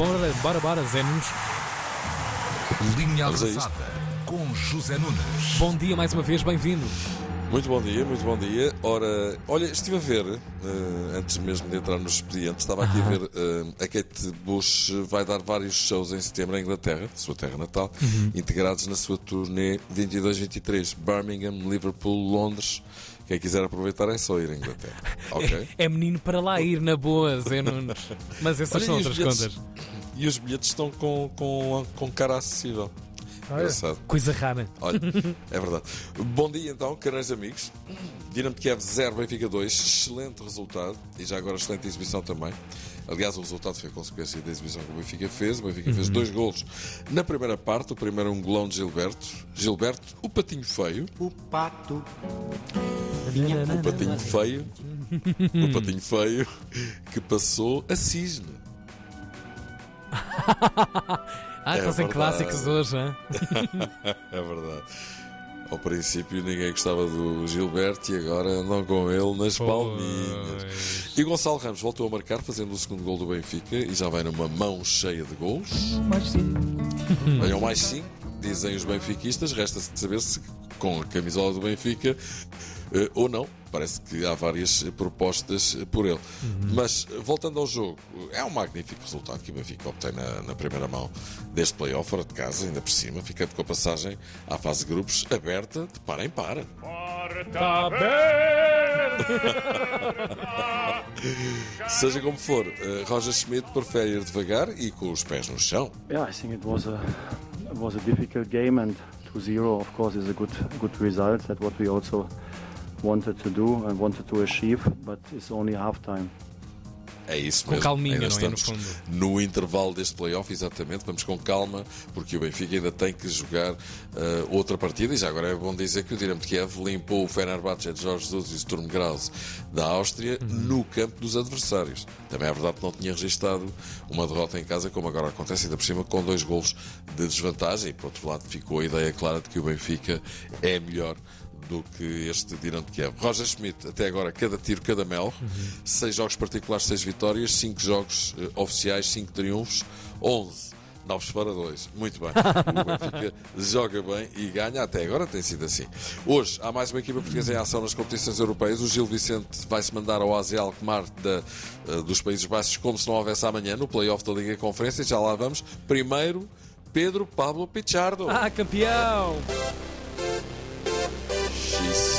bora, bora, bora, Zé Nunes. Linha. Avançada com José Nunes. Bom dia mais uma vez, bem-vindo. Muito bom dia, muito bom dia. Ora, olha, estive a ver, eh, antes mesmo de entrar nos expedientes, estava aqui a ver, eh, a Kate Bush vai dar vários shows em setembro em Inglaterra, sua terra natal, integrados na sua turnê 22-23, Birmingham, Liverpool, Londres. Quem quiser aproveitar é só ir à Inglaterra. Ok? É menino para lá ir na boa, Zé Nunes. Mas essas Olha, são outras bilhetes- contas. E os bilhetes estão com, com, com cara acessível. Engraçado. Coisa rara. Olha, é verdade. Bom dia então, caros amigos. Dinamo de Kiev 0, Benfica 2. Excelente resultado e já agora excelente exibição também. Aliás, o resultado foi consequência da exibição que o Benfica fez. O Benfica fez dois golos na primeira parte. O primeiro um golão de Gilberto. Gilberto, o patinho feio. O pato. O patinho feio. O patinho feio que passou a cisne. Ah, É estão sem verdade. clássicos hoje, hein? É verdade. Ao princípio ninguém gostava do Gilberto e agora andam com ele nas palminhas. E Gonçalo Ramos voltou a marcar, fazendo o segundo gol do Benfica e já vai numa mão cheia de gols. Venham mais cinco, dizem os benfiquistas. Resta saber se com a camisola do Benfica ou não. Parece que há várias eh, propostas eh, por ele. Mas, eh, voltando ao jogo, é um magnífico resultado que o Benfica obtém na, na primeira mão deste playoff, fora de casa, ainda por cima, ficando com a passagem à fase de grupos aberta de para em para. Seja como for, eh, Roger Schmidt prefere ir devagar e com os pés no chão. Yeah, I think it was a it was a difficult game, and 2-0, of course, is a good good result. That's what we also wanted to do and wanted to achieve, but it's only halftime. É isso Com mesmo. calminha, ainda não é, no estamos fundo? no intervalo deste playoff, exatamente. Vamos com calma, porque o Benfica ainda tem que jogar eh, outra partida. E já agora é bom dizer que o Dinamo de Kiev limpou o Fenerbahçe de Jorge Jesus e o Sturm Graz da Áustria no campo dos adversários. Também é verdade que não tinha registado uma derrota em casa, como agora acontece, ainda por cima, com dois golos de desvantagem. E, por outro lado, ficou a ideia clara de que o Benfica é melhor do que este Dinamo de Kiev. Roger Schmidt, até agora, cada tiro, cada mel. Seis jogos particulares, seis vitórias. Cinco jogos eh, oficiais, cinco triunfos. Onze. Novos para dois. Muito bem. O Benfica joga bem e ganha. Até agora tem sido assim. Hoje há mais uma equipa portuguesa em ação nas competições europeias. O Gil Vicente vai-se mandar ao AZ Alkmaar da, eh, dos Países Baixos como se não houvesse amanhã no play-off da Liga Conferência. Já lá vamos. Primeiro, Pedro Pablo Pichardo. Ah, campeão!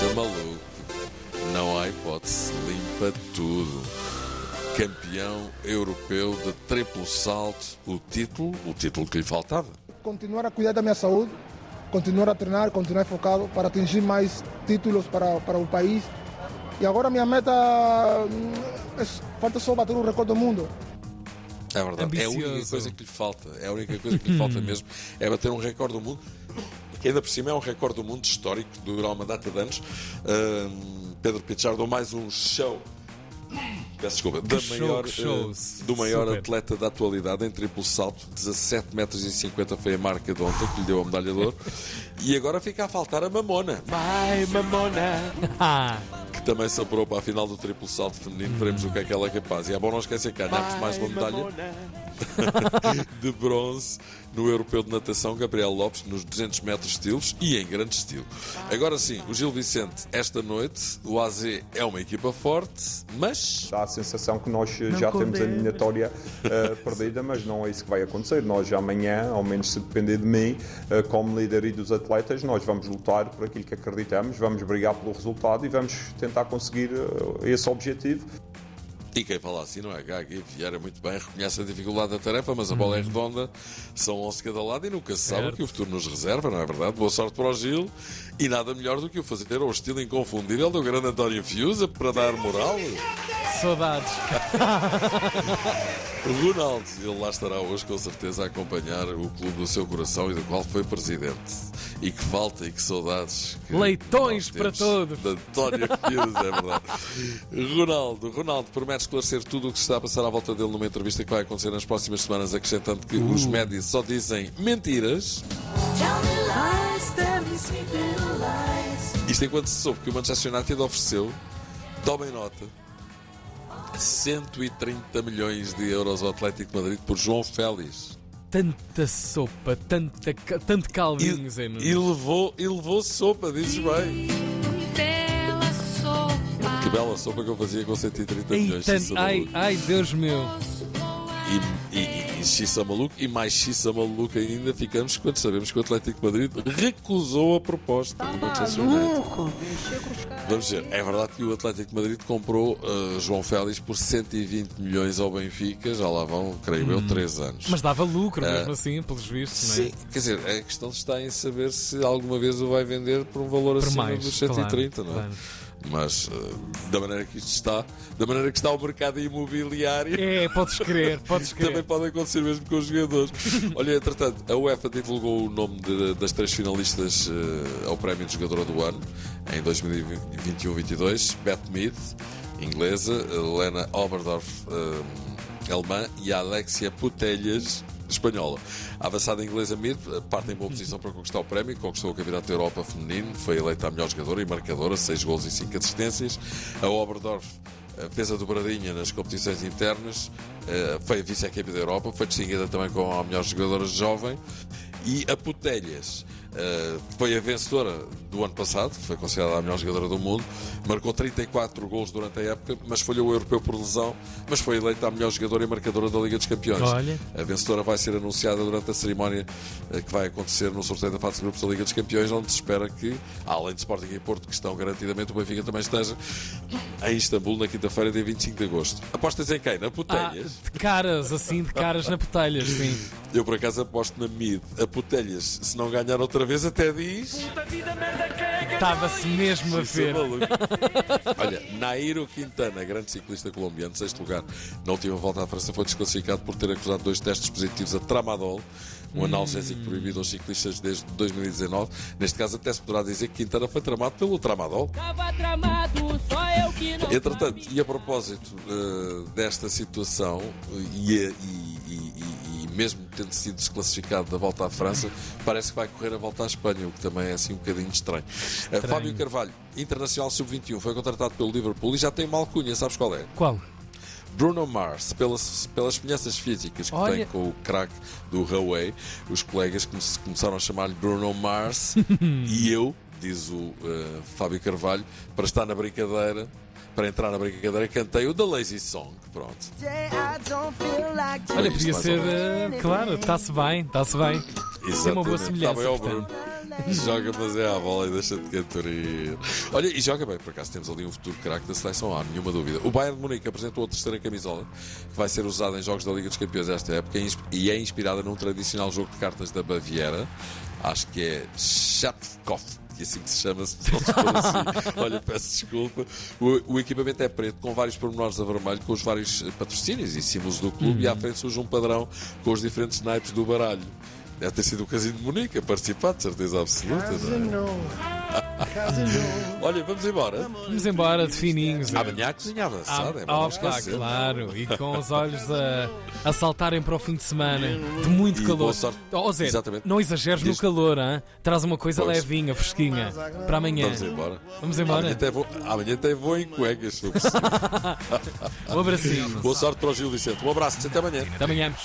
Xiça maluco. Não há hipótese. Limpa tudo. Campeão europeu de triplo salto. O título, o título que lhe faltava. Continuar a cuidar da minha saúde, continuar a treinar, continuar focado para atingir mais títulos para, para o país. E agora minha meta hum, é, falta só bater o recorde do mundo. É verdade. É a única Ambicioso. coisa que lhe falta. É a única coisa que lhe falta mesmo. É bater um recorde do mundo. Que ainda por cima é um recorde do mundo histórico que dura uma data de anos. Ahm, Pedro Pichardo, mais um show. Peço desculpa. Da show, maior, eh, do maior Super. atleta da atualidade em triplo salto. 17 metros e 50 foi a marca de ontem que lhe deu a medalha de ouro. E agora fica a faltar a Mamona. Vai, mamona! Que também se apurou para a final do triplo salto feminino. Veremos o que é que ela é capaz. E é bom não esquecer que ganhámos mais uma medalha de bronze no Europeu de Natação. Gabriel Lopes nos 200 metros estilos e em grande estilo. Agora sim, o Gil Vicente, esta noite, o AZ é uma equipa forte, mas Dá a sensação que nós já temos a eliminatória eh, perdida, mas não é isso que vai acontecer. Nós amanhã, ao menos se depender de mim, eh, como líder e dos atletas, nós vamos lutar por aquilo que acreditamos, vamos brigar pelo resultado e vamos tentar conseguir eh, esse objetivo. E quem fala assim não é Gaga Vieira muito bem, reconhece a dificuldade da tarefa, mas a bola é redonda, são 11 cada lado e nunca se sabe o que o futuro nos reserva, não é verdade? Boa sorte para o Gil e nada melhor do que o fazer ao estilo inconfundível do grande António Fiusa para dar moral. Saudades. O Ronaldo, ele lá estará hoje com certeza a acompanhar o clube do seu coração e do qual foi presidente. E que falta e que saudades. que Leitões para todos. De António Fiusa, é verdade. Ronaldo, Ronaldo promete esclarecer tudo o que se está a passar à volta dele numa entrevista que vai acontecer nas próximas semanas, acrescentando que os Uh. médias só dizem mentiras. Tell me lies, tell me sweet little lies. Isto enquanto se soube que o Manchester United ofereceu, tomem nota, 130 milhões de euros ao Atlético de Madrid por João Félix. Tanta sopa, tanta, tanto caldinho, Zé Nunes. E levou, e levou sopa, dizes bem. Bela sopa. Que bela sopa que eu fazia com 130 Ei, milhões. tanto- ai, ai, Deus meu. E, e, e xissa maluco, e mais xissa maluco ainda ficamos quando sabemos que o Atlético de Madrid recusou a proposta do Manchester United. Vamos ver, é verdade que o Atlético de Madrid comprou uh, João Félix por 120 milhões ao Benfica, já lá vão, creio eu, 3 anos. Mas dava lucro, Ah, mesmo assim, pelos vistos, não é? Sim, quer dizer, a questão está em saber se alguma vez o vai vender por um valor Por acima mais, dos 130, claro, não é? claro. Mas uh, da maneira que isto está, da maneira que está o mercado imobiliário. É, podes crer, podes crer. Também pode acontecer mesmo com os jogadores. Olha, entretanto, a UEFA divulgou o nome de- das três finalistas eh, ao Prémio de Jogadora do Ano em 2021-22: Beth Mead, inglesa, Lena Oberdorf, eh, alemã, e Alexia Putelhas, espanhola. A avançada inglesa Mead eh, parte em boa posição para conquistar o prémio, conquistou o Campeonato da Europa Feminino, foi eleita a melhor jogadora e marcadora, 6 gols e 5 assistências. A Oberdorf fez a dobradinha nas competições internas, eh, foi vice-equipe da Europa, foi distinguida também como a melhor jogadora jovem. E a Putelhas eh, foi a vencedora do ano passado, foi considerada a melhor jogadora do mundo, marcou 34 gols durante a época, mas falhou o europeu por lesão, mas foi eleita a melhor jogadora e marcadora da Liga dos Campeões. Olha. A vencedora vai ser anunciada durante a cerimónia eh, que vai acontecer no sorteio da fase de grupos da Liga dos Campeões, onde se espera que, além de Sporting e Porto, que estão garantidamente, o Benfica também esteja em Istambul na quinta-feira, dia 25 de agosto. Apostas em quem? Na Ah, Putelhas? de caras, assim, de caras na botelhas, sim. Eu, por acaso, aposto na Mid. A Putelhas, se não ganhar outra vez, até diz... Estava-se mesmo a é ver. Olha, Nairo Quintana, grande ciclista colombiano, sexto lugar, na última volta à França, foi desclassificado por ter acusado dois testes positivos a tramadol, um analgésico proibido aos ciclistas desde 2019. Neste caso, até se poderá dizer que Quintana foi tramado pelo tramadol. Tava tramado, só eu que não Entretanto, e a propósito eh, desta situação, e- e mesmo tendo sido desclassificado da volta à França, parece que vai correr a volta à Espanha, o que também é assim um bocadinho estranho. Eh, Fábio Carvalho, internacional sub-21, foi contratado pelo Liverpool e já tem uma alcunha, sabes qual é? Qual? Bruno Mars, pelas, pelas semelhanças físicas que Olha. tem com o craque do Huawei, os colegas come- começaram a chamar-lhe Bruno Mars e eu, diz o eh, Fábio Carvalho, para estar na brincadeira, para entrar na brincadeira, cantei o The Lazy Song. Pronto. Olha, podia ser, eh, claro, está-se bem, está-se bem. Tem uma boa Exatamente. semelhança, Tá. Bruno. Joga, mas é à bola e deixa de cantorir. Olha, e joga bem, por acaso temos ali um futuro craque da seleção, há nenhuma dúvida. O Bayern de Munique apresentou a terceira camisola, que vai ser usada em jogos da Liga dos Campeões esta época e é inspirada num tradicional jogo de cartas da Baviera. Acho que é Schatzkopf. Que assim que se chama, se assim. Olha, peço desculpa. O, o equipamento é preto, com vários pormenores a vermelho, com os vários eh, patrocínios e símbolos do clube, e à frente surge um padrão com os diferentes naipes do baralho. Deve ter sido o Casino de Munique a participar, de certeza absoluta. Não é? Olha, vamos embora. Vamos embora de fininhos. eh. Amanhã a cozinha avançada, é Ah, opa, claro, e com os olhos a, a saltarem para o fim de semana, de muito E calor. Oh, Zé, Exatamente. não exageres no Diz- calor, hein? traz uma coisa Pois. levinha, fresquinha, para amanhã. Vamos embora. Vamos embora? Amanhã até vou, amanhã até vou em cuecas. Um abracinho. Boa sorte para o Gil Vicente. Um abraço, até amanhã. Até amanhã.